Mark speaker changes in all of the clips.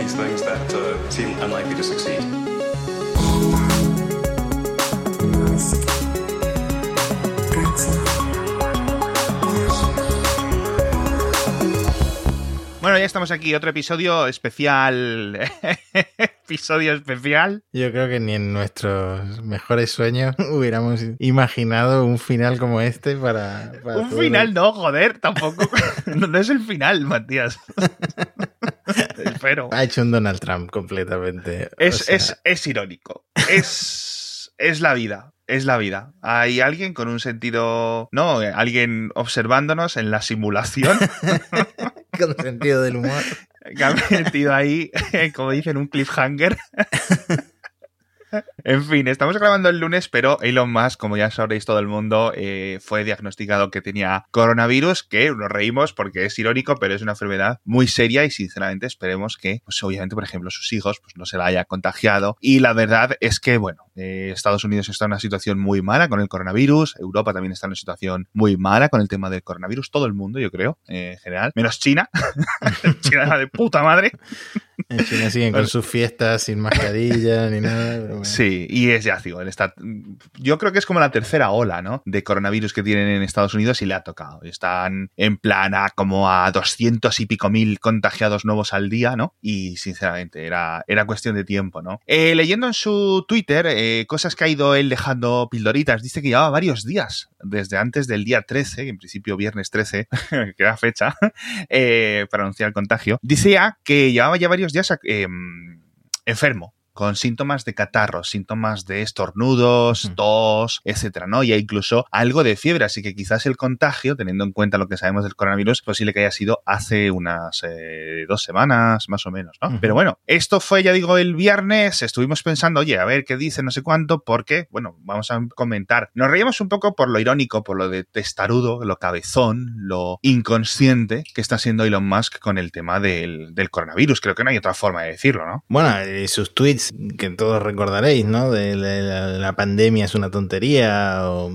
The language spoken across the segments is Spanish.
Speaker 1: these things that uh, seem unlikely to succeed.
Speaker 2: Bueno, ya estamos aquí, otro episodio especial. episodio especial.
Speaker 3: Yo creo que ni en nuestros mejores sueños hubiéramos imaginado un final como este para. para
Speaker 2: Un final
Speaker 3: el-
Speaker 2: no, joder, tampoco. no, no es el final, Matías.
Speaker 3: Ha hecho un Donald Trump completamente. o
Speaker 2: Es,
Speaker 3: sea,
Speaker 2: es, es irónico. Es, es la vida. Es la vida. Hay alguien con un sentido. No, alguien observándonos en la simulación
Speaker 3: con sentido del humor.
Speaker 2: que ha metido ahí, como dicen, un cliffhanger. En fin, estamos grabando el lunes, pero Elon Musk, como ya sabréis todo el mundo, eh, fue diagnosticado que tenía coronavirus, que nos reímos porque es irónico, pero es una enfermedad muy seria y sinceramente esperemos que, pues obviamente, por ejemplo, sus hijos pues, no se la haya contagiado. Y la verdad es que, bueno, eh, Estados Unidos está en una situación muy mala con el coronavirus, Europa también está en una situación muy mala con el tema del coronavirus, todo el mundo, yo creo, eh, en general, menos China. China de puta madre.
Speaker 3: En China siguen con sus fiestas sin mascarilla ni nada. pero bueno.
Speaker 2: Sí, y es ya, digo, está. Yo creo que es como la tercera ola. De coronavirus que tienen en Estados Unidos y le ha tocado. Están en plan a como a 200 y pico mil contagiados nuevos al día, ¿no? Y sinceramente, era, era cuestión de tiempo, ¿no? Eh, leyendo en su Twitter eh, cosas que ha ido él dejando pildoritas, dice que llevaba varios días, desde antes del día 13, que en principio viernes 13, que era fecha, eh, para anunciar el contagio. Decía que llevaba ya varios días enfermo con síntomas de catarro, síntomas de estornudos, tos, etcétera, ¿no? Y incluso algo de fiebre, así que quizás el contagio, teniendo en cuenta lo que sabemos del coronavirus, es posible que haya sido hace unas eh, dos semanas, más o menos, ¿no? Pero bueno, esto fue, ya digo, el viernes, estuvimos pensando, oye, a ver qué dice, no sé cuánto, porque, bueno, vamos a comentar. Nos reímos un poco por lo irónico, por lo de testarudo, lo cabezón, lo inconsciente que está siendo Elon Musk con el tema del, del coronavirus. Creo que no hay otra forma de decirlo, ¿no?
Speaker 3: Bueno, eh, sus tweets que todos recordaréis, ¿no? De la, pandemia es una tontería o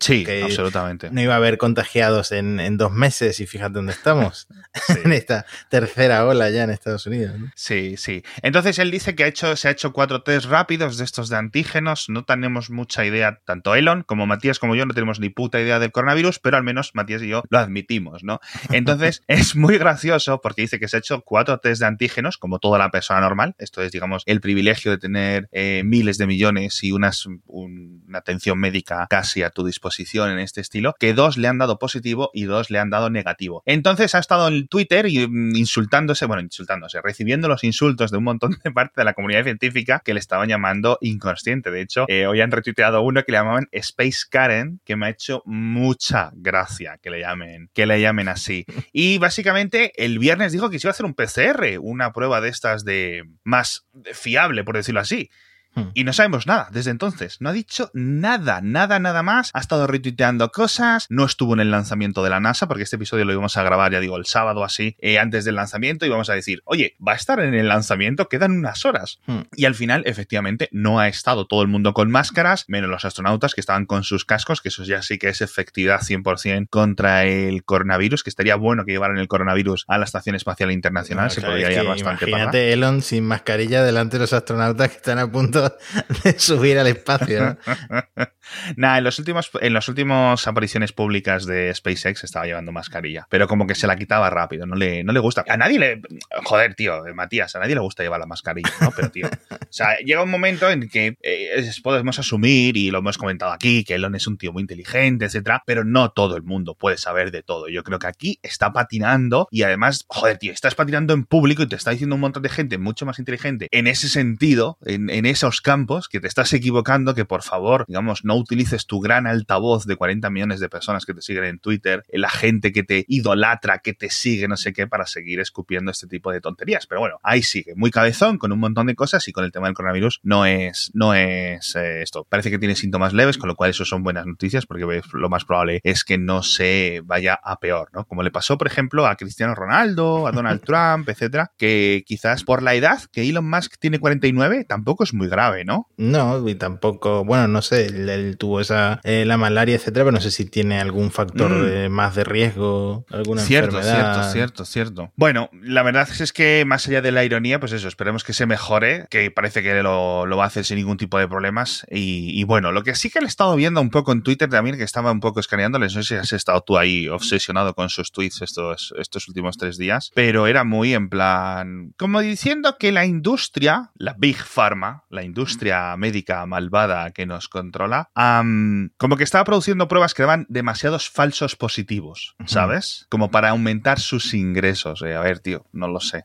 Speaker 2: Sí,
Speaker 3: que
Speaker 2: absolutamente.
Speaker 3: no iba a haber contagiados en, en dos meses y fíjate dónde estamos, en esta tercera ola ya en Estados Unidos. ¿no?
Speaker 2: Sí, sí. Entonces él dice que ha hecho, se ha hecho cuatro test rápidos de estos de antígenos. No tenemos mucha idea, tanto Elon como Matías como yo no tenemos ni puta idea del coronavirus, pero al menos Matías y yo lo admitimos, ¿no? Entonces es muy gracioso porque dice que se ha hecho cuatro test de antígenos, como toda la persona normal. Esto es, digamos, el privilegio de tener eh, miles de millones y unas, un- una atención médica casi a tu disposición en este estilo, que dos le han dado positivo y dos le han dado negativo. Entonces ha estado en Twitter mm, insultándose, bueno, insultándose, recibiendo los insultos de un montón de parte de la comunidad científica que le estaban llamando inconsciente. De hecho, eh, hoy han retuiteado uno que le llamaban Space Karen, que me ha hecho mucha gracia que le llamen, que le llamen así. Y básicamente el viernes dijo que se iba a hacer un PCR, una prueba de estas de más fiable, por decirlo así.
Speaker 3: Hmm.
Speaker 2: Y no sabemos nada desde entonces. No ha dicho nada, nada, nada más. Ha estado retuiteando cosas. No estuvo en el lanzamiento de la NASA, porque este episodio lo íbamos a grabar, ya digo, el sábado así, eh, antes del lanzamiento. Y vamos a decir, oye, va a estar en el lanzamiento, quedan unas horas.
Speaker 3: Hmm.
Speaker 2: Y al final, efectivamente, no ha estado todo el mundo con máscaras, menos los astronautas que estaban con sus cascos, que eso ya sí que es efectividad 100% contra el coronavirus, que estaría bueno que llevaran el coronavirus a la Estación Espacial Internacional.
Speaker 3: No,
Speaker 2: se podría llevar bastante para
Speaker 3: Imagínate Elon sin mascarilla delante de los astronautas que están a punto de subir al espacio. ¿no?
Speaker 2: Nah, en los últimos, en las últimas apariciones públicas de SpaceX estaba llevando mascarilla, pero como que se la quitaba rápido, no le, no le gusta. A nadie le. Joder, tío, eh, Matías, a nadie le gusta llevar la mascarilla. Pero, tío. O sea, llega un momento en que eh, podemos asumir, y lo hemos comentado aquí, que Elon es un tío muy inteligente, etcétera, pero no todo el mundo puede saber de todo. Yo creo que aquí está patinando y además, joder, tío, estás patinando en público y te está diciendo un montón de gente mucho más inteligente en ese sentido, en, en campos, que te estás equivocando, que por favor, digamos, no utilices tu gran altavoz de 40 millones de personas que te siguen en Twitter, la gente que te idolatra, que te sigue, no sé qué, para seguir escupiendo este tipo de tonterías. Pero bueno, ahí sigue, muy cabezón, con un montón de cosas y con el tema del coronavirus no es, no es eh, esto. Parece que tiene síntomas leves, con lo cual eso son buenas noticias, porque lo más probable es que no se vaya a peor, ¿no? Como le pasó, por ejemplo, a Cristiano Ronaldo, a Donald Trump, etcétera, que quizás por la edad, que Elon Musk tiene 49, tampoco es muy grande grave, ¿no?
Speaker 3: No, y tampoco, bueno, no sé, él, tuvo esa, eh, la malaria, etcétera, pero no sé si tiene algún factor mm. más de riesgo, alguna
Speaker 2: cierto,
Speaker 3: enfermedad.
Speaker 2: Cierto, cierto, cierto. Bueno, la verdad es que más allá de la ironía, pues eso, esperemos que se mejore, que parece que lo, va a hacer sin ningún tipo de problemas. Y, bueno, lo que sí que le he estado viendo un poco en Twitter también, que estaba un poco escaneando, no sé si has estado tú ahí obsesionado con sus tweets estos, estos últimos tres días, pero era muy en plan, como diciendo que la industria, la Big Pharma, la industria médica malvada que nos controla, como que estaba produciendo pruebas que daban demasiados falsos positivos, ¿sabes? Como para aumentar sus ingresos. Eh, a ver, tío, no lo sé.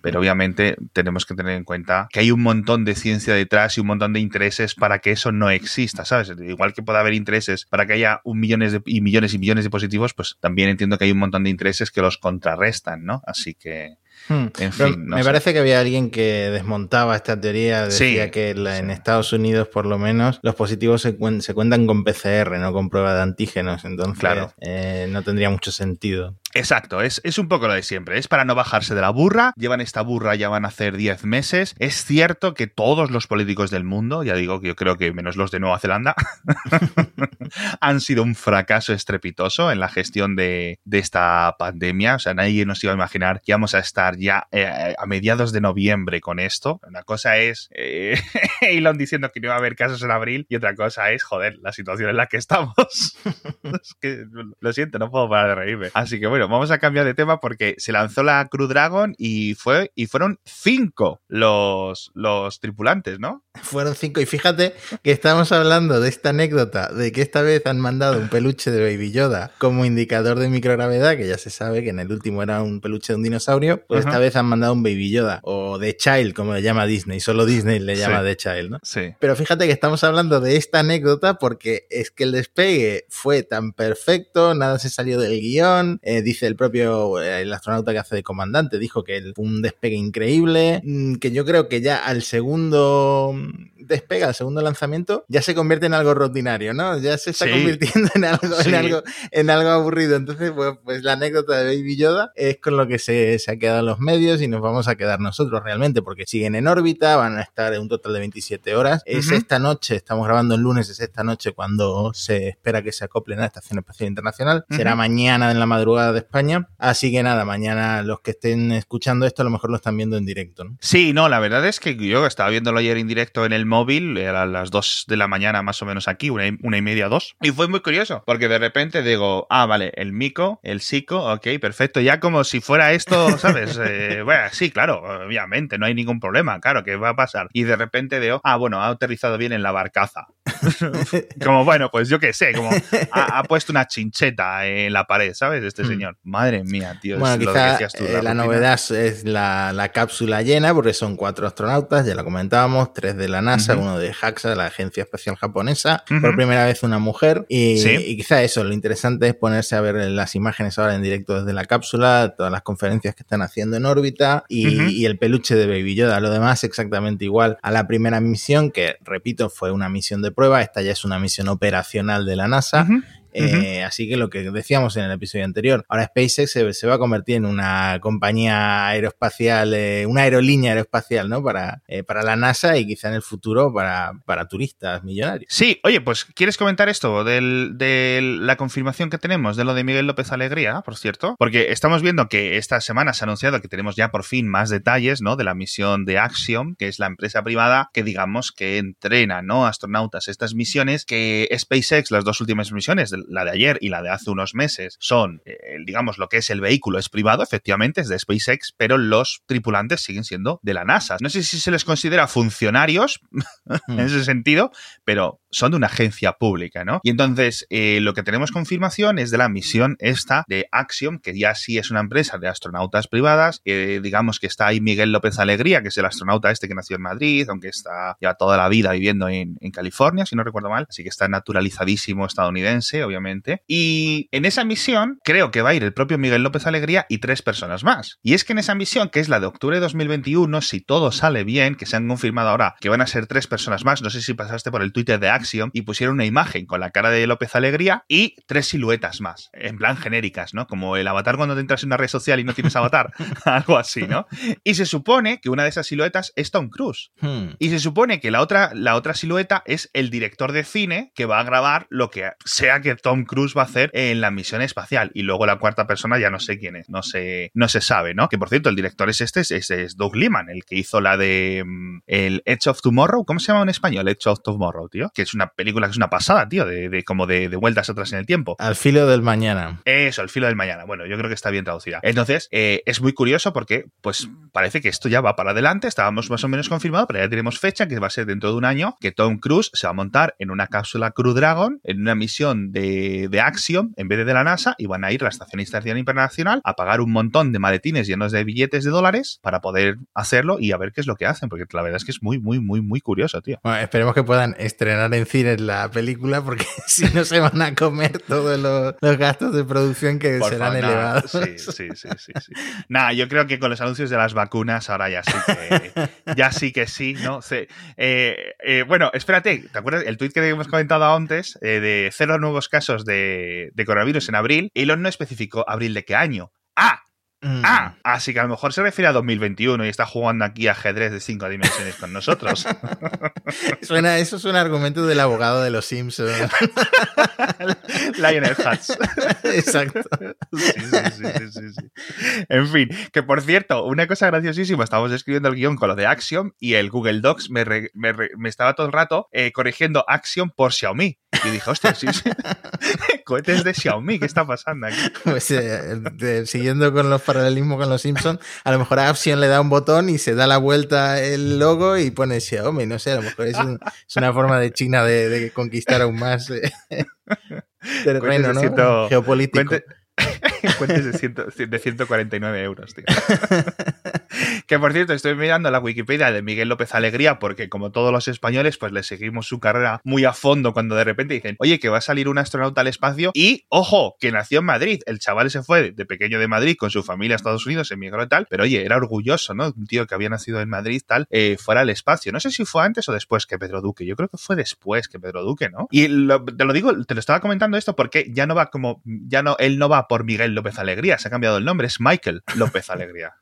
Speaker 2: Pero obviamente tenemos que tener en cuenta que hay un montón de ciencia detrás y un montón de intereses para que eso no exista, ¿sabes? Igual que puede haber intereses para que haya un millones de, y millones y millones de positivos, pues también entiendo que hay un montón de intereses que los contrarrestan, ¿no? Así que
Speaker 3: Hmm. me parece que había alguien que desmontaba esta teoría, decía que en Estados Unidos por lo menos los positivos se, cuentan con PCR, no con prueba de antígenos, entonces claro. Eh, no tendría mucho sentido.
Speaker 2: Exacto, es, es, un poco lo de siempre. Es para no bajarse de la burra. Llevan esta burra, ya van a hacer 10 meses. Es cierto que todos los políticos del mundo, ya digo que yo creo que menos los de Nueva Zelanda, han sido un fracaso estrepitoso en la gestión de, de, esta pandemia. O sea, nadie nos iba a imaginar que íbamos a estar ya eh, a mediados de noviembre con esto. Una cosa es eh, Elon diciendo que no iba a haber casos en abril y otra cosa es, joder, la situación en la que estamos. es que, lo siento, no puedo parar de reírme. Así que bueno, vamos a cambiar de tema porque se lanzó la Crew Dragon y, fue, y fueron cinco los, los tripulantes, ¿no?
Speaker 3: Fueron cinco. Y fíjate que estamos hablando de esta anécdota de que esta vez han mandado un peluche de Baby Yoda como indicador de microgravedad, que ya se sabe que en el último era un peluche de un dinosaurio, pues esta vez han mandado un Baby Yoda o The Child, como le llama Disney. Solo Disney le llama The Child, ¿no?
Speaker 2: Sí.
Speaker 3: Pero fíjate que estamos hablando de esta anécdota porque es que el despegue fue tan perfecto, nada se salió del guion, eh, dice el propio, eh, el astronauta que hace de comandante, dijo que fue un despegue increíble, mm, que yo creo que ya al segundo despega, el segundo lanzamiento, ya se convierte en algo rutinario, ¿no? Ya se está convirtiendo en algo, en algo, en algo aburrido. Entonces, pues, pues, la anécdota de Baby Yoda es con lo que se, se ha quedado en los medios y nos vamos a quedar nosotros realmente, porque siguen en órbita, van a estar en un total de 27 horas. Es esta noche, estamos grabando el lunes, es esta noche cuando se espera que se acoplen a la Estación Espacial Internacional. Será mañana en la madrugada España. Así que nada, mañana los que estén escuchando esto a lo mejor lo están viendo en directo, ¿no?
Speaker 2: Sí, no, la verdad es que yo estaba viéndolo ayer en directo en el móvil, a las 2 de la mañana más o menos aquí, una y, una y media, dos. Y fue muy curioso, porque de repente digo, ah, vale, el mico, el psico, ok, perfecto, ya como si fuera esto, ¿sabes? Eh, bueno, sí, claro, obviamente, no hay ningún problema, claro, ¿qué va a pasar? Y de repente digo, ah, bueno, ha aterrizado bien en la barcaza. como, bueno, pues yo qué sé, como ha, puesto una chincheta en la pared, ¿sabes? Este hmm. Madre mía, tío.
Speaker 3: Bueno, quizá eh, la, novedad es la, la, cápsula llena, porque son cuatro astronautas, ya la comentábamos, tres de la NASA, uno de de JAXA, la Agencia Espacial Japonesa, por primera vez una mujer. Y, quizá eso, lo interesante es ponerse a ver las imágenes ahora en directo desde la cápsula, todas las conferencias que están haciendo en órbita y, el peluche de Baby Yoda. Lo demás exactamente igual a la primera misión, que repito, fue una misión de prueba, esta ya es una misión operacional de la NASA. Eh, así que lo que decíamos en el episodio anterior, ahora SpaceX se, va a convertir en una compañía aeroespacial, eh, una aerolínea aeroespacial, ¿no? Para, eh, para la NASA y quizá en el futuro para, para turistas millonarios.
Speaker 2: Sí, oye, pues ¿quieres comentar esto de la confirmación que tenemos de lo de Miguel López Alegría, por cierto? Porque estamos viendo que esta semana se ha anunciado que tenemos ya por fin más detalles, ¿no? De la misión de Axiom, que es la empresa privada que digamos que entrena, ¿no? Astronautas estas misiones que SpaceX, las dos últimas misiones la de ayer y la de hace unos meses son, eh, digamos, lo que es el vehículo es privado, efectivamente, es de SpaceX, pero los tripulantes siguen siendo de la NASA. No sé si se les considera funcionarios en hmm. ese sentido, pero son de una agencia pública, ¿no? Y entonces eh, lo que tenemos confirmación es de la misión esta de Axiom, que ya sí es una empresa de astronautas privadas, digamos que está ahí Miguel López Alegría, que es el astronauta este que nació en Madrid, aunque está ya toda la vida viviendo en, California, si no recuerdo mal, así que está naturalizadísimo estadounidense, obviamente obviamente. Y en esa misión creo que va a ir el propio Miguel López Alegría y tres personas más. Y es que en esa misión, que es la de octubre de 2021, si todo sale bien, que se han confirmado ahora que van a ser tres personas más, no sé si pasaste por el Twitter de Axiom y pusieron una imagen con la cara de López Alegría y tres siluetas más, en plan genéricas, ¿no? Como el avatar cuando te entras en una red social y no tienes avatar, algo así, ¿no? Y se supone que una de esas siluetas es Tom Cruise.
Speaker 3: Hmm.
Speaker 2: Y se supone que la otra, la otra silueta es el director de cine que va a grabar lo que sea que Tom Cruise va a hacer en la misión espacial. Y luego la cuarta persona ya no sé quién es, no se, no se sabe, ¿no? Que por cierto, el director es este, es, es Doug Liman, el que hizo la de mm, el Edge of Tomorrow. ¿Cómo se llama en español? Edge of Tomorrow, tío. Que es una película que es una pasada, tío, de, de como de, de vueltas atrás en el tiempo.
Speaker 3: Al filo del mañana.
Speaker 2: Eso, el filo del mañana. Bueno, yo creo que está bien traducida. Entonces, eh, es muy curioso porque, pues, parece que esto ya va para adelante. Estábamos más o menos confirmado, pero ya tenemos fecha, que va a ser dentro de un año, que Tom Cruise se va a montar en una cápsula Crew Dragon, en una misión de, de Axiom, en vez de de la NASA, y van a ir a la Estación Espacial Internacional a pagar un montón de maletines llenos de billetes de dólares para poder hacerlo y a ver qué es lo que hacen, porque la verdad es que es muy, muy, muy, muy curioso, tío.
Speaker 3: Bueno, esperemos que puedan estrenar en cines la película, porque si no se van a comer todos los, los gastos de producción que
Speaker 2: Por
Speaker 3: serán
Speaker 2: favor,
Speaker 3: elevados.
Speaker 2: Sí, sí, sí, sí, sí. Nada, yo creo que con los anuncios de las vacunas ahora ya sí que, ya sí, que sí, ¿no? Se- eh, eh, bueno, espérate, ¿te acuerdas el tuit que hemos comentado antes eh, de cero nuevos casos de, de coronavirus en abril? Elon no especificó abril de qué año. ¡Ah!
Speaker 3: Mm.
Speaker 2: ¡Ah! Así que a lo mejor se refiere a 2021 y está jugando aquí ajedrez de cinco dimensiones con nosotros.
Speaker 3: Suena, eso es un argumento del abogado de los Simpsons.
Speaker 2: Lionel Hutz.
Speaker 3: Exacto.
Speaker 2: Sí, sí, sí. En fin, que por cierto, una cosa graciosísima, estábamos escribiendo el guion con lo de Axiom y el Google Docs me, re- me re- me estaba todo el rato eh, corrigiendo Axiom por Xiaomi. Y dije, hostia, sí, sí. Cohetes de Xiaomi, ¿qué está pasando aquí?
Speaker 3: Pues eh, de- siguiendo con los paralelismos con los Simpsons, a lo mejor a le da un botón y se da la vuelta el logo y pone Xiaomi. No sé, a lo mejor es, un- es una forma de China de, de conquistar aún más eh, terreno, ¿no?
Speaker 2: ciento-
Speaker 3: Geopolítico.
Speaker 2: Cuente- Cuentes de, ciento- de 149 euros, tío. que por cierto, estoy mirando la Wikipedia de Miguel López Alegría porque como todos los españoles, pues le seguimos su carrera muy a fondo cuando de repente dicen, oye, que va a salir un astronauta al espacio y, ojo, que nació en Madrid. El chaval se fue de pequeño de Madrid con su familia a Estados Unidos, emigró y tal, pero oye, era orgulloso, ¿no? Un tío que había nacido en Madrid, tal, eh, fuera al espacio. No sé si fue antes o después que Pedro Duque. Yo creo que fue después que Pedro Duque, ¿no? Y lo- te lo digo, te lo estaba comentando esto porque ya no va como, ya no, él no va por Miguel López Alegría, se ha cambiado el nombre, es Michael López Alegría.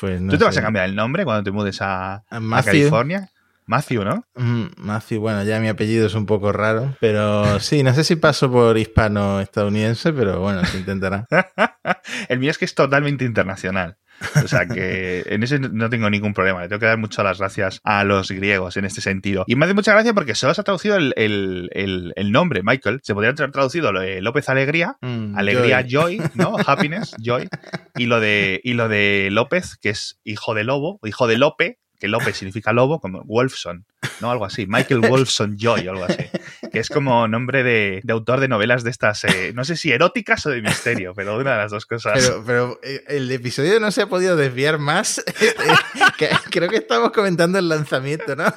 Speaker 3: Pues no
Speaker 2: ¿Tú te vas
Speaker 3: sé.
Speaker 2: a cambiar el nombre cuando te mudes a. California? Matthew, ¿no?
Speaker 3: Mm, Matthew, bueno, ya mi apellido es un poco raro, pero sí, no sé si paso por hispano-estadounidense, pero bueno, se intentará.
Speaker 2: el mío es que es totalmente internacional. O sea que en ese no tengo ningún problema. Le tengo que dar muchas las gracias a los griegos en este sentido. Y me hace mucha gracia porque solo se ha traducido el, el- el- el nombre, Michael. Se podría haber traducido lo de López Alegría,
Speaker 3: Mm,
Speaker 2: Alegría
Speaker 3: Joy.
Speaker 2: Joy, ¿no? Happiness, Joy. Y lo de, y lo de López, que es hijo de lobo, o hijo de Lope, que López significa lobo, como Wolfson, ¿no? Algo así. Michael Wolfson Joy, algo así. Que es como nombre de, de autor de novelas de estas, eh, no sé si eróticas o de misterio, pero una de las dos cosas.
Speaker 3: Pero, pero eh, el episodio no se ha podido desviar más. Que- Creo que estamos comentando el lanzamiento, ¿no?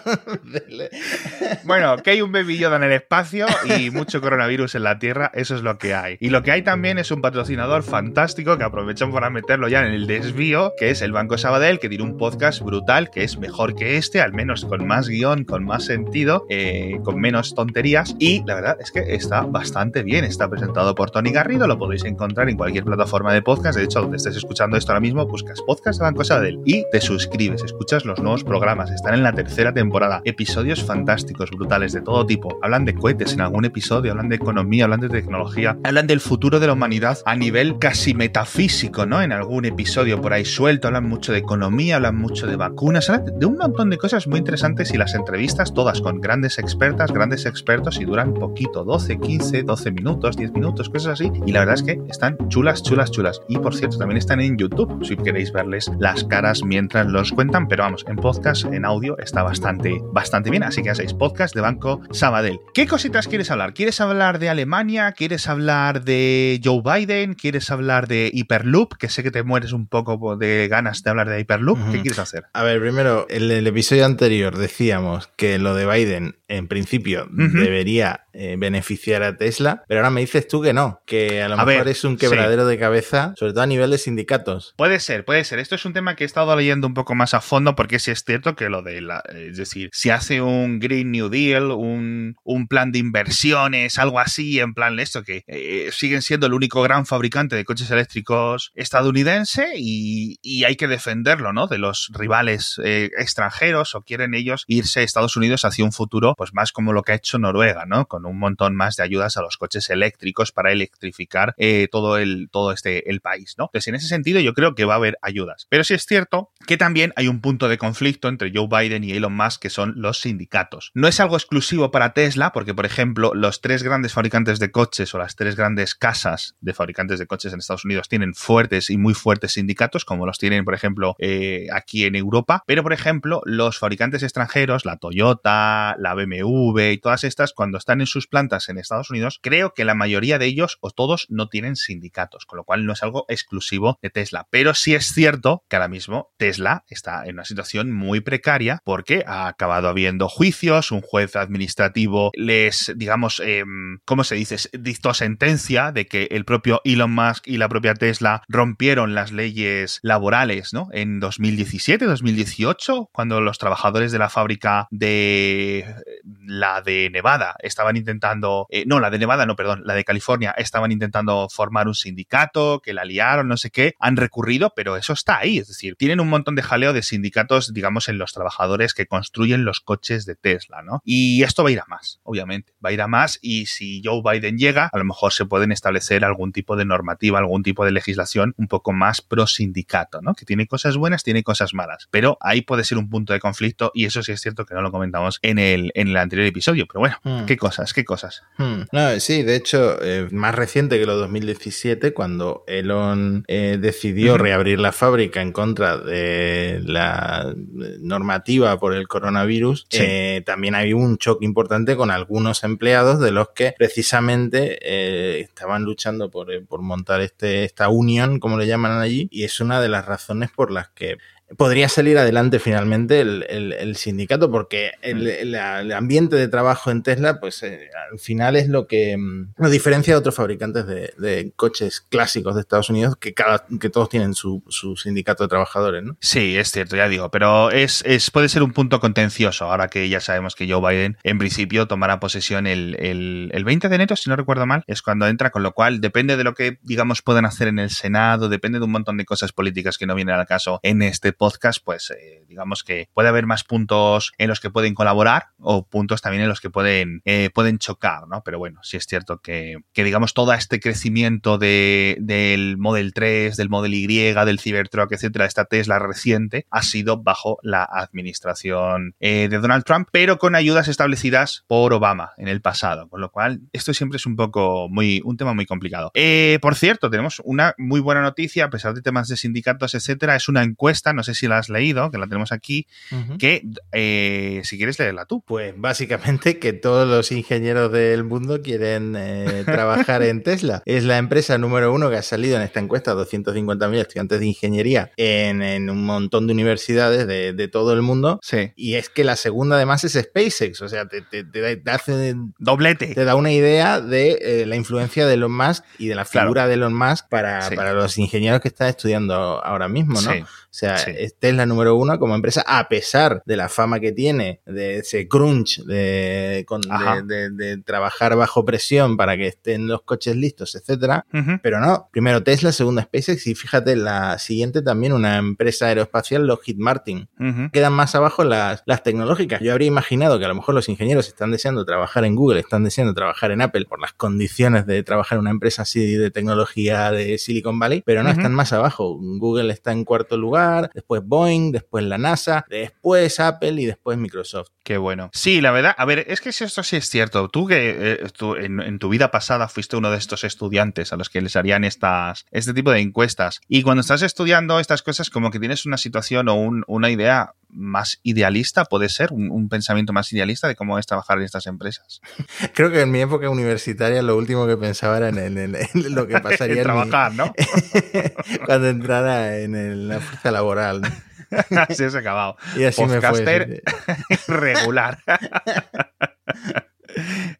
Speaker 2: Bueno, que hay un Baby Yoda en el espacio y mucho coronavirus en la Tierra, eso es lo que hay. Y lo que hay también es un patrocinador fantástico que aprovechamos para meterlo ya en el desvío, que es el Banco Sabadell, que tiene un podcast brutal, que es mejor que este, al menos con más guion, con más sentido, eh, con menos tonterías. Y la verdad es que está bastante bien. Está presentado por Tony Garrido, lo podéis encontrar en cualquier plataforma de podcast. De hecho, donde estés escuchando esto ahora mismo, buscas podcast de Banco Sabadell y te suscribes, escuchas los nuevos programas. Están en la tercera temporada. Episodios fantásticos, brutales, de todo tipo. Hablan de cohetes en algún episodio, hablan de economía, hablan de tecnología, hablan del futuro de la humanidad a nivel casi metafísico, ¿no? En algún episodio por ahí suelto, hablan mucho de economía, hablan mucho de vacunas, hablan de un montón de cosas muy interesantes y las entrevistas todas con grandes expertas, grandes expertos y duran poquito, 12, 15, 12 minutos, 10 minutos, cosas así. Y la verdad es que están chulas, chulas, chulas. Y por cierto, también están en YouTube, si queréis verles las caras mientras los cuentan, pero vamos, en podcast, en audio, está bastante, bastante bien. Así que ya sabéis, podcast de Banco Sabadell. ¿Qué cositas quieres hablar? ¿Quieres hablar de Alemania? ¿Quieres hablar de Joe Biden? ¿Quieres hablar de Hyperloop? Que sé que te mueres un poco de ganas de hablar de Hyperloop. ¿Qué quieres hacer?
Speaker 3: A ver, primero, en el episodio anterior decíamos que lo de Biden en principio debería eh, beneficiar a Tesla, pero ahora me dices tú que no, que a lo mejor es un quebradero de cabeza, sobre todo a nivel de sindicatos.
Speaker 2: Puede ser, puede ser. Esto es un tema que he estado leyendo un poco más a fondo porque sí es cierto que lo de la, es decir, si hace un Green New Deal, un, plan de inversiones, algo así, en plan esto que eh, siguen siendo el único gran fabricante de coches eléctricos estadounidense y, hay que defenderlo, ¿no? De los rivales eh, extranjeros o quieren ellos irse Estados Unidos hacia un futuro, pues más como lo que ha hecho Noruega, ¿no? Con un montón más de ayudas a los coches eléctricos para electrificar eh, todo el todo este el país, ¿no? Entonces, en ese sentido, yo creo que va a haber ayudas. Pero sí es cierto que también hay un punto de conflicto entre Joe Biden y Elon Musk, que son los sindicatos. No es algo exclusivo para Tesla, porque, por ejemplo, los tres grandes fabricantes de coches o las tres grandes casas de fabricantes de coches en Estados Unidos tienen fuertes y muy fuertes sindicatos, como los tienen, por ejemplo, eh, aquí en Europa. Pero, por ejemplo, los fabricantes extranjeros, la Toyota, la BMW y todas estas, cuando están en sus plantas en Estados Unidos, creo que la mayoría de ellos o todos no tienen sindicatos, con lo cual no es algo exclusivo de Tesla. Pero sí es cierto que ahora mismo Tesla está en una situación muy precaria porque ha acabado habiendo juicios, un juez administrativo les, digamos, em, ¿cómo se dice? Dictó sentencia de que el propio Elon Musk y la propia Tesla rompieron las leyes laborales, ¿no? En 2017, 2018, cuando los trabajadores de la fábrica de la de Nevada. Estaban intentando, eh, no, la de Nevada, no, perdón, la de California, estaban intentando formar un sindicato, que la liaron, no sé qué, han recurrido, pero eso está ahí, es decir, tienen un montón de jaleo de sindicatos, digamos, en los trabajadores que construyen los coches de Tesla, ¿no? Y esto va a ir a más, obviamente, va a ir a más y si Joe Biden llega, a lo mejor se pueden establecer algún tipo de normativa, algún tipo de legislación un poco más pro sindicato, ¿no? Que tiene cosas buenas, tiene cosas malas, pero ahí puede ser un punto de conflicto y eso sí es cierto que no lo comentamos en el, en el anterior episodio, pero bueno, hmm. qué cosas, qué cosas.
Speaker 3: Hmm. No, sí, de hecho, eh, más reciente que lo 2017, cuando Elon eh, decidió reabrir la fábrica en contra de la normativa por el coronavirus, eh, también había un choque importante con algunos empleados de los que precisamente estaban luchando por, por montar este, esta unión, como le llaman allí, y es una de las razones por las que podría salir adelante finalmente el, sindicato porque mm. el, ambiente de trabajo en Tesla pues eh, al final es lo que mm, lo diferencia de otros fabricantes de, coches clásicos de Estados Unidos que cada que todos tienen su, sindicato de trabajadores ¿no?
Speaker 2: sí es cierto ya digo pero es, es puede ser un punto contencioso ahora que ya sabemos que Joe Biden en principio tomará posesión el, el 20 de enero si no recuerdo mal es cuando entra con lo cual depende de lo que digamos puedan hacer en el Senado depende de un montón de cosas políticas que no vienen al caso en este podcast, pues eh, digamos que puede haber más puntos en los que pueden colaborar o puntos también en los que pueden, eh, pueden chocar, ¿no? Pero bueno, sí es cierto que, digamos todo este crecimiento de, del Model 3, del Model Y, del Cybertruck, etcétera, esta Tesla reciente, ha sido bajo la administración eh, de Donald Trump, pero con ayudas establecidas por Obama en el pasado, con lo cual esto siempre es un poco muy, un tema muy complicado. por cierto, tenemos una muy buena noticia, a pesar de temas de sindicatos, etcétera, es una encuesta, no sé si la has leído, que la tenemos aquí, que eh, si quieres leerla tú.
Speaker 3: Pues básicamente que todos los ingenieros del mundo quieren eh, trabajar en Tesla. Es la empresa número uno que ha salido en esta encuesta, 250.000 estudiantes de ingeniería en, un montón de universidades de, todo el mundo.
Speaker 2: Sí.
Speaker 3: Y es que la segunda además es SpaceX, o sea, te, hace...
Speaker 2: Doblete.
Speaker 3: Te da una idea de eh, la influencia de Elon Musk y de la figura de Elon Musk para, para los ingenieros que están estudiando ahora mismo, ¿no?
Speaker 2: Sí.
Speaker 3: O sea, esta es la número uno como empresa, a pesar de la fama que tiene, de ese crunch, de, de, trabajar bajo presión para que estén los coches listos, etcétera. Pero no, primero Tesla, segunda SpaceX y fíjate, la siguiente también una empresa aeroespacial, Lockheed Martin. Quedan más abajo las, las tecnológicas. Yo habría imaginado que a lo mejor los ingenieros están deseando trabajar en Google, están deseando trabajar en Apple por las condiciones de trabajar en una empresa así de tecnología de Silicon Valley, pero no, están más abajo. Google está en cuarto lugar después Boeing, después la NASA, después Apple y después Microsoft.
Speaker 2: Qué bueno. Sí, la verdad, a ver, es que esto sí es cierto. Tú que eh, en, tu vida pasada fuiste uno de estos estudiantes a los que les harían estas, este tipo de encuestas. Y cuando estás estudiando estas cosas, como que tienes una situación o una idea más idealista, puede ser, un, pensamiento más idealista de cómo es trabajar en estas empresas.
Speaker 3: Creo que en mi época universitaria lo último que pensaba era en, lo que pasaría
Speaker 2: en trabajar, ¿no?
Speaker 3: cuando entrara en la fuerza laboral.
Speaker 2: así es acabado.
Speaker 3: Y así me
Speaker 2: Podcaster regular.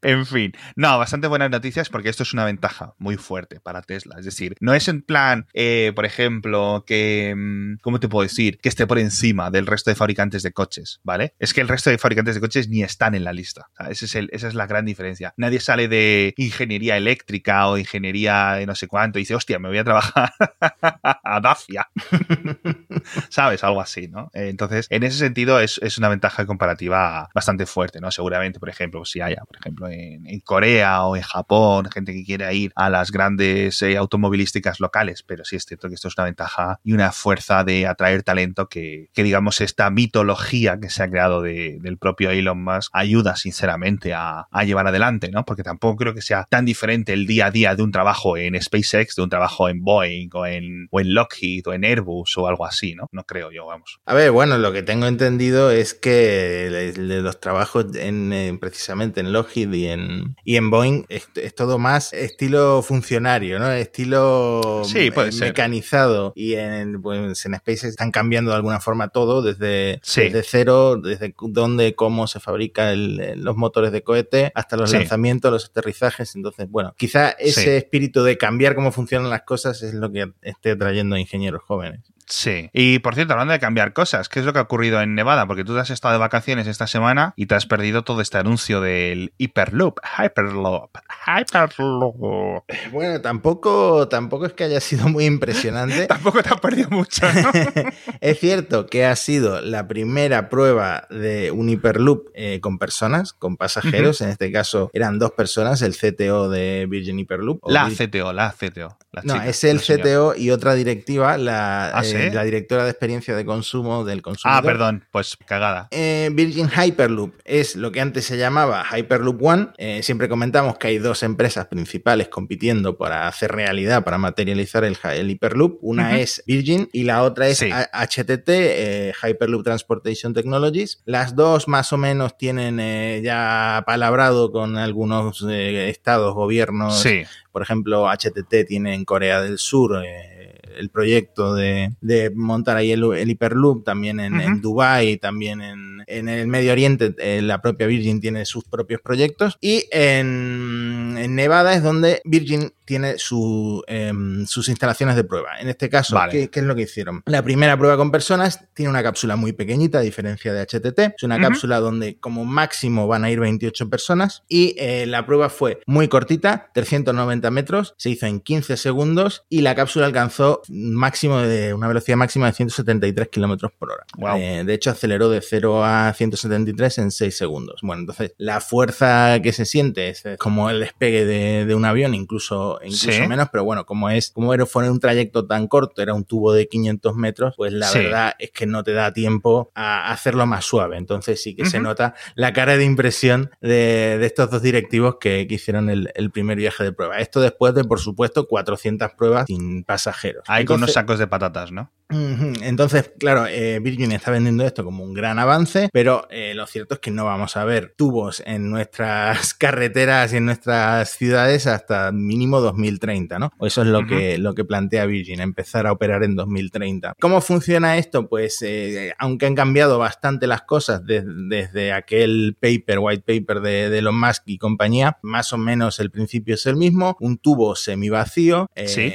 Speaker 2: En fin, no, bastante buenas noticias porque esto es una ventaja muy fuerte para Tesla. Es decir, no es en plan, eh, por ejemplo, que, mm, ¿cómo te puedo decir? Que esté por encima del resto de fabricantes de coches, ¿vale? Es que el resto de fabricantes de coches ni están en la lista. O sea, ese es el- esa es la gran diferencia. Nadie sale de ingeniería eléctrica o ingeniería de no sé cuánto y dice, hostia, me voy a trabajar a Dacia. ¿Sabes? Algo así, ¿no? Entonces, en ese sentido es, es una ventaja comparativa bastante fuerte, ¿no? Seguramente, por ejemplo, si por ejemplo, en, Corea o en Japón, gente que quiera ir a las grandes eh, automovilísticas locales, pero sí es cierto que esto es una ventaja y una fuerza de atraer talento que, que digamos, esta mitología que se ha creado de- del propio Elon Musk ayuda, sinceramente, a, llevar adelante, ¿no? Porque tampoco creo que sea tan diferente el día a día de un trabajo en SpaceX, de un trabajo en Boeing o en, o en Lockheed o en Airbus o algo así, ¿no? No creo yo, vamos.
Speaker 3: A ver, bueno, lo que tengo entendido es que los trabajos en, precisamente en Lockheed y en, y en Boeing es, es todo más estilo funcionario, ¿no? Estilo
Speaker 2: Sí, puede
Speaker 3: eh,
Speaker 2: ser.
Speaker 3: mecanizado. Y en, pues, en SpaceX están cambiando de alguna forma todo desde,
Speaker 2: Sí.
Speaker 3: desde cero, desde dónde, cómo se fabrica el- los motores de cohete hasta los
Speaker 2: Sí.
Speaker 3: lanzamientos, los aterrizajes. Entonces, bueno, quizá ese espíritu de cambiar cómo funcionan las cosas es lo que esté trayendo a ingenieros jóvenes.
Speaker 2: Sí. Y por cierto, hablando de cambiar cosas, ¿qué es lo que ha ocurrido en Nevada? Porque tú te has estado de vacaciones esta semana y te has perdido todo este anuncio del Hyperloop. Hyperloop. Hyperloop.
Speaker 3: Bueno, tampoco, tampoco es que haya sido muy impresionante.
Speaker 2: Tampoco te has perdido mucho, ¿no?
Speaker 3: es cierto que ha sido la primera prueba de un Hyperloop eh, con personas, con pasajeros. En este caso eran dos personas, el CTO de Virgin Hyperloop.
Speaker 2: La
Speaker 3: Vir-
Speaker 2: CTO, la CTO. la
Speaker 3: No,
Speaker 2: chica,
Speaker 3: es el
Speaker 2: señora.
Speaker 3: CTO y otra directiva, la,
Speaker 2: ¿Ah,
Speaker 3: eh,
Speaker 2: sí?
Speaker 3: La directora de experiencia de consumo del consumidor.
Speaker 2: Ah, perdón, pues cagada.
Speaker 3: Eh, Virgin Hyperloop es lo que antes se llamaba Hyperloop One. Eh, siempre comentamos que hay dos empresas principales compitiendo para hacer realidad, para materializar el, hy- el Hyperloop. Una es Virgin y la otra es
Speaker 2: Sí.
Speaker 3: HTT, eh, Hyperloop Transportation Technologies. Las dos más o menos tienen eh, ya palabrado con algunos eh, estados, gobiernos.
Speaker 2: Sí,
Speaker 3: Por ejemplo, HTT tiene en Corea del Sur eh, el proyecto de, de montar ahí el, el Hyperloop, también en, en Dubái, también en, en el Medio Oriente, eh, la propia Virgin tiene sus propios proyectos. Y en, en Nevada es donde Virgin tiene su, em, sus instalaciones de prueba. En este caso,
Speaker 2: Vale.
Speaker 3: ¿qué, qué es lo que hicieron? La primera prueba con personas tiene una cápsula muy pequeñita, a diferencia de HTT. Es una cápsula donde como máximo van a ir 28 personas y eh, la prueba fue muy cortita, 390 metros, se hizo en 15 segundos y la cápsula alcanzó máximo de una velocidad máxima de 173 kilómetros por hora. Eh, de hecho, aceleró de 0 a 173 en 6 segundos. Bueno, entonces la fuerza que se siente es como el despegue de, de un avión, incluso, incluso
Speaker 2: Sí.
Speaker 3: menos, pero bueno, como es, como era, fue un trayecto tan corto, era un tubo de 500 metros, pues la
Speaker 2: Sí.
Speaker 3: verdad es que no te da tiempo a hacerlo más suave. Entonces sí que se nota la cara de impresión de, de estos dos directivos que, que hicieron el, el primer viaje de prueba. Esto después de, por supuesto, 400 pruebas sin pasajeros.
Speaker 2: ahí con unos sacos de patatas, ¿no?
Speaker 3: Entonces, claro, eh, Virgin está vendiendo esto como un gran avance, pero eh, lo cierto es que no vamos a ver tubos en nuestras carreteras y en nuestras ciudades hasta mínimo 2030, ¿no? O eso es lo, que, lo que plantea Virgin, empezar a operar en 2030. ¿Cómo funciona esto? Pues, eh, aunque han cambiado bastante las cosas des- desde aquel paper, white paper de, de Elon Musk y compañía, más o menos el principio es el mismo, un tubo semivacío
Speaker 2: Sí.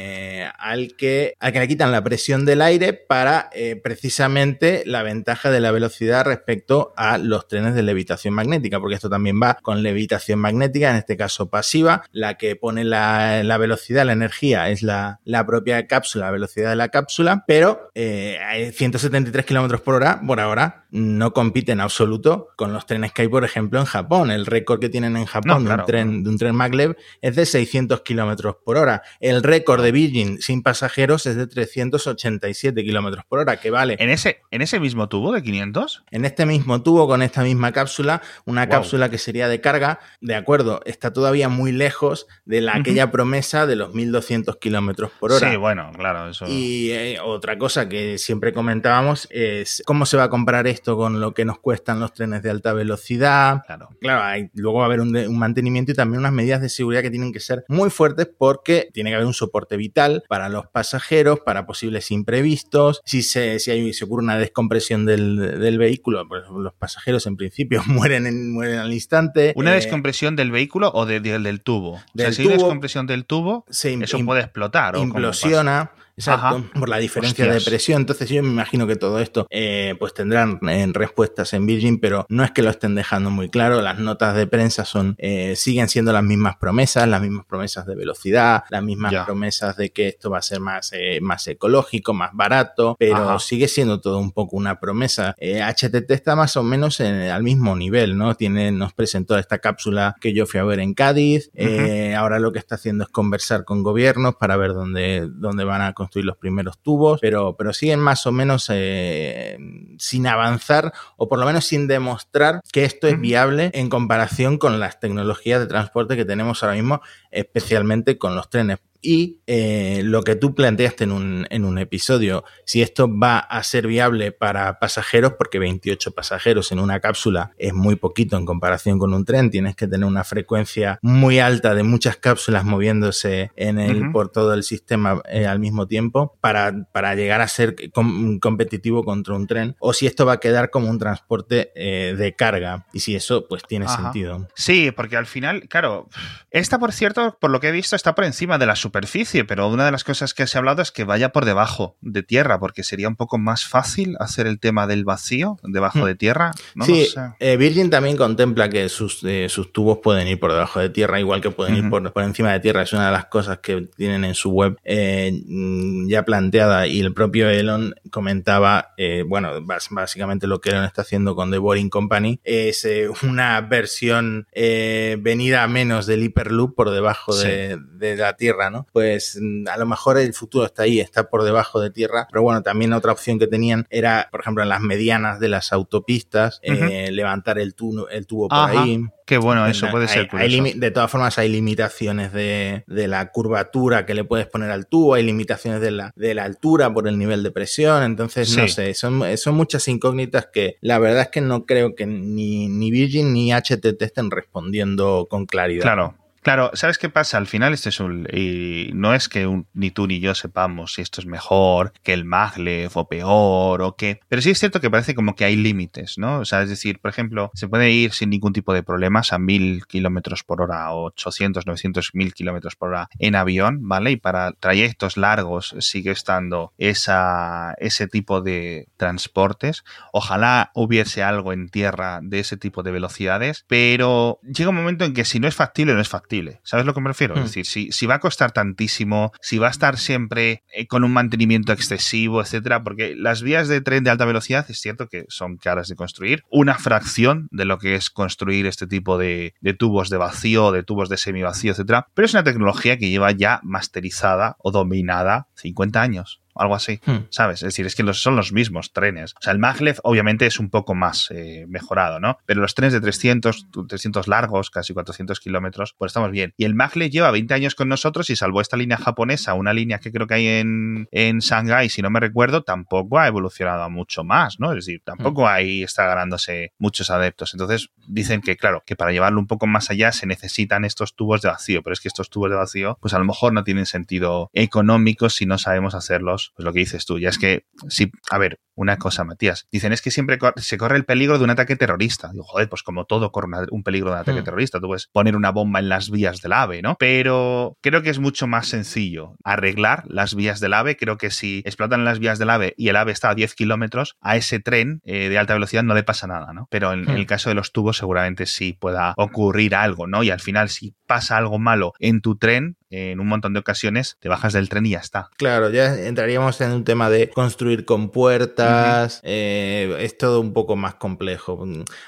Speaker 3: al, que, al que le quitan la presión del aire para eh, precisamente la ventaja de la velocidad respecto a los trenes de levitación magnética, porque esto también va con levitación magnética, en este caso pasiva, la que pone la, la velocidad, la energía, es la, la propia cápsula, la velocidad de la cápsula, pero eh, hay 173 kilómetros por hora, por ahora, no compite en absoluto con los trenes que hay, por ejemplo, en Japón. El récord que tienen en Japón
Speaker 2: No,
Speaker 3: de, un tren, de un tren maglev es de 600 kilómetros por hora. El récord de Virgin sin pasajeros es de 387 kilómetros por hora, que vale
Speaker 2: ¿En ese, ¿En ese mismo tubo de 500?
Speaker 3: en este mismo tubo, con esta misma cápsula, una
Speaker 2: Wow.
Speaker 3: cápsula que sería de carga, de acuerdo, está todavía muy lejos de la, aquella promesa de los 1200 kilómetros por hora.
Speaker 2: Sí, bueno, claro, eso.
Speaker 3: Y eh, otra cosa que siempre comentábamos es cómo se va a comparar esto con lo que nos cuestan los trenes de alta velocidad.
Speaker 2: Claro.
Speaker 3: Claro, hay- luego va a haber un, mantenimiento y también unas medidas de seguridad que tienen que ser muy fuertes porque tiene que haber un soporte vital para los pasajeros, para posibles imprevistos si se, si hay, se ocurre una descompresión del, del vehículo, pues los pasajeros en principio mueren, en, mueren al instante.
Speaker 2: ¿Una
Speaker 3: Eh,
Speaker 2: descompresión del vehículo o de- de- del tubo? o sea, si hay descompresión del tubo,
Speaker 3: se
Speaker 2: eso puede explotar. ¿o cómo pasa?
Speaker 3: Exacto,
Speaker 2: Ajá.
Speaker 3: por la diferencia de
Speaker 2: Hostias.
Speaker 3: presión. Entonces yo me imagino que todo esto eh, pues tendrán eh, respuestas en Virgin, pero no es que lo estén dejando muy claro. Las notas de prensa son eh, siguen siendo las mismas promesas, las mismas promesas de velocidad, las mismas
Speaker 2: Ya.
Speaker 3: promesas de que esto va a ser más, eh, más ecológico, más barato, pero
Speaker 2: Ajá.
Speaker 3: sigue siendo todo un poco una promesa. Eh, HTT está más o menos en- al mismo nivel, ¿no? Tiene, nos presentó esta cápsula que yo fui a ver en Cádiz. Eh, ahora lo que está haciendo es conversar con gobiernos para ver dónde, dónde van a construir los primeros tubos, pero, pero siguen más o menos eh, sin avanzar o por lo menos sin demostrar que esto es viable en comparación con las tecnologías de transporte que tenemos ahora mismo, especialmente con los trenes. Y eh, lo que tú planteaste en un, en un episodio, si esto va a ser viable para pasajeros, porque 28 pasajeros en una cápsula es muy poquito en comparación con un tren, tienes que tener una frecuencia muy alta de muchas cápsulas moviéndose en el, por todo el sistema eh, al mismo tiempo para, para llegar a ser com- competitivo contra un tren, o si esto va a quedar como un transporte eh, de carga, y si eso pues tiene
Speaker 2: Ajá.
Speaker 3: sentido.
Speaker 2: Sí, porque al final, claro, esta, por cierto, por lo que he visto, está por encima de la superficie, pero una de las cosas que se ha hablado es que vaya por debajo de tierra, porque sería un poco más fácil hacer el tema del vacío debajo
Speaker 3: Hmm.
Speaker 2: de tierra. No
Speaker 3: sí,
Speaker 2: lo sé.
Speaker 3: eh, Virgin también contempla que sus, eh, sus tubos pueden ir por debajo de tierra, igual que pueden ir por, por encima de tierra. Es una de las cosas que tienen en su web eh, mm, ya planteada y el propio Elon comentaba, eh, bueno, básicamente lo que Elon está haciendo con The Boring Company es una versión venida a menos del Hyperloop por debajo de, de la tierra, ¿no? Pues mm, a lo mejor el futuro está ahí, está por debajo de tierra, pero bueno, también otra opción que tenían era, por ejemplo, en las medianas de las autopistas, eh, levantar el, tu- el tubo por
Speaker 2: Ajá.
Speaker 3: ahí.
Speaker 2: Que bueno, eso
Speaker 3: Hay-
Speaker 2: puede ser
Speaker 3: hay limi- de todas formas, hay limitaciones de, de la curvatura que le puedes poner al tubo, hay limitaciones de la, de la altura por el nivel de presión. Entonces, no sé, son, son muchas incógnitas que la verdad es que no creo que ni, ni Virgin ni HTT estén respondiendo con claridad.
Speaker 2: Claro. Claro, ¿sabes qué pasa? Al final este es un... Y no es que ni tú ni yo sepamos si esto es mejor que el maglev o peor o qué... Pero sí es cierto que parece como que hay límites, ¿no? O sea, es decir, por ejemplo, se puede ir sin ningún tipo de problemas a 1000 kilómetros por hora o 800, 900, 1000 kilómetros por hora en avión, ¿vale? Y para trayectos largos sigue estando esa, ese tipo de transportes. Ojalá hubiese algo en tierra de ese tipo de velocidades, pero llega un momento en que si no es factible, no es factible. ¿Sabes lo que me refiero?
Speaker 3: Hmm.
Speaker 2: Es decir, si, si va a costar tantísimo, si va a estar siempre eh, con un mantenimiento excesivo, etcétera, porque las vías de tren de alta velocidad es cierto que son caras de construir, una fracción de lo que es construir este tipo de, de tubos de vacío, de tubos de semivacío, etcétera, pero es una tecnología que lleva ya masterizada o dominada 50 años. Algo así.
Speaker 3: Hmm.
Speaker 2: ¿sabes? Es decir, es que los, son los mismos trenes. O sea, el maglev obviamente es un poco más eh, mejorado, ¿no? Pero los trenes de 300, 300 largos, casi 400 kilómetros, pues estamos bien. Y el maglev lleva 20 años con nosotros y salvo esta línea japonesa, una línea que creo que hay en, en Shanghái, si no me recuerdo, tampoco ha evolucionado mucho más, ¿no? Es decir, tampoco ahí está ganándose muchos adeptos. Entonces, dicen que, claro, que para llevarlo un poco más allá se necesitan estos tubos de vacío, pero es que estos tubos de vacío, pues a lo mejor no tienen sentido económico si no sabemos hacerlos pues lo que dices tú, ya es que, sí, a ver, una cosa, Matías, dicen es que siempre se corre el peligro de un ataque terrorista. Digo, joder, pues como todo corre una- un peligro de un ataque
Speaker 3: Hmm.
Speaker 2: terrorista, tú puedes poner una bomba en las vías del AVE, ¿no? Pero creo que es mucho más sencillo arreglar las vías del AVE. Creo que si explotan las vías del AVE y el AVE está a 10 kilómetros, a ese tren eh, de alta velocidad no le pasa nada, ¿no? Pero en, en
Speaker 3: Hmm.
Speaker 2: el caso de los tubos seguramente sí pueda ocurrir algo, ¿no? Y al final si pasa algo malo en tu tren, en un montón de ocasiones, te bajas del tren y ya está.
Speaker 3: Claro, ya entraríamos en un tema de construir con puertas, eh, es todo un poco más complejo.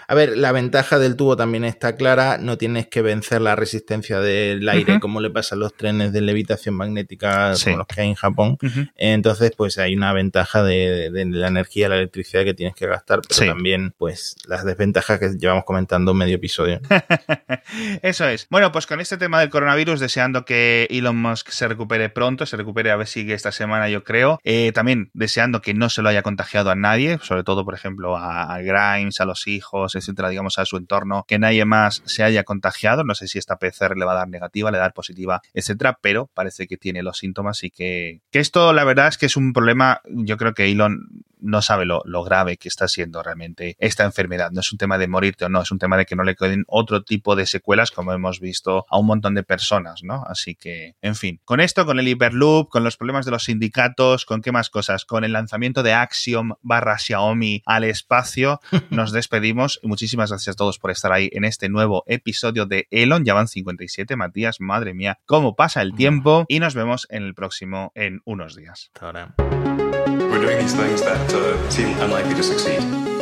Speaker 3: A ver, la ventaja del tubo también está clara, no tienes que vencer la resistencia del aire como le pasa a los trenes de levitación magnética
Speaker 2: Sí.
Speaker 3: como los que hay en Japón. Entonces, pues hay una ventaja de, de la energía, la electricidad que tienes que gastar, pero
Speaker 2: Sí.
Speaker 3: también, pues, las desventajas que llevamos comentando medio episodio.
Speaker 2: Eso es. Bueno, pues con este tema del coronavirus, deseando que Elon Musk se recupere pronto, se recupere a ver si esta semana, yo creo. Eh, también deseando que no se lo haya contagiado a nadie, sobre todo, por ejemplo, a, a, Grimes, a los hijos, etcétera, digamos, a su entorno, que nadie más se haya contagiado. No sé si esta PCR le va a dar negativa, le va a dar positiva, etcétera, pero parece que tiene los síntomas y que, que esto, la verdad es que es un problema, yo creo que Elon no sabe lo, lo, grave que está siendo realmente esta enfermedad. No es un tema de morirte o no, es un tema de que no le queden otro tipo de secuelas como hemos visto a un montón de personas, ¿no? Así que, en fin, con esto, con el Hyperloop, con los problemas de los sindicatos, con qué más cosas, con el lanzamiento de Axiom barra Xiaomi al espacio, nos despedimos. Muchísimas gracias a todos por estar ahí en este nuevo episodio de Elon. Ya van 57, Matías, madre mía, cómo pasa el tiempo. Y nos vemos en el próximo en unos días.
Speaker 3: Hasta ahora.
Speaker 1: We're doing these things that uh, seem unlikely to succeed.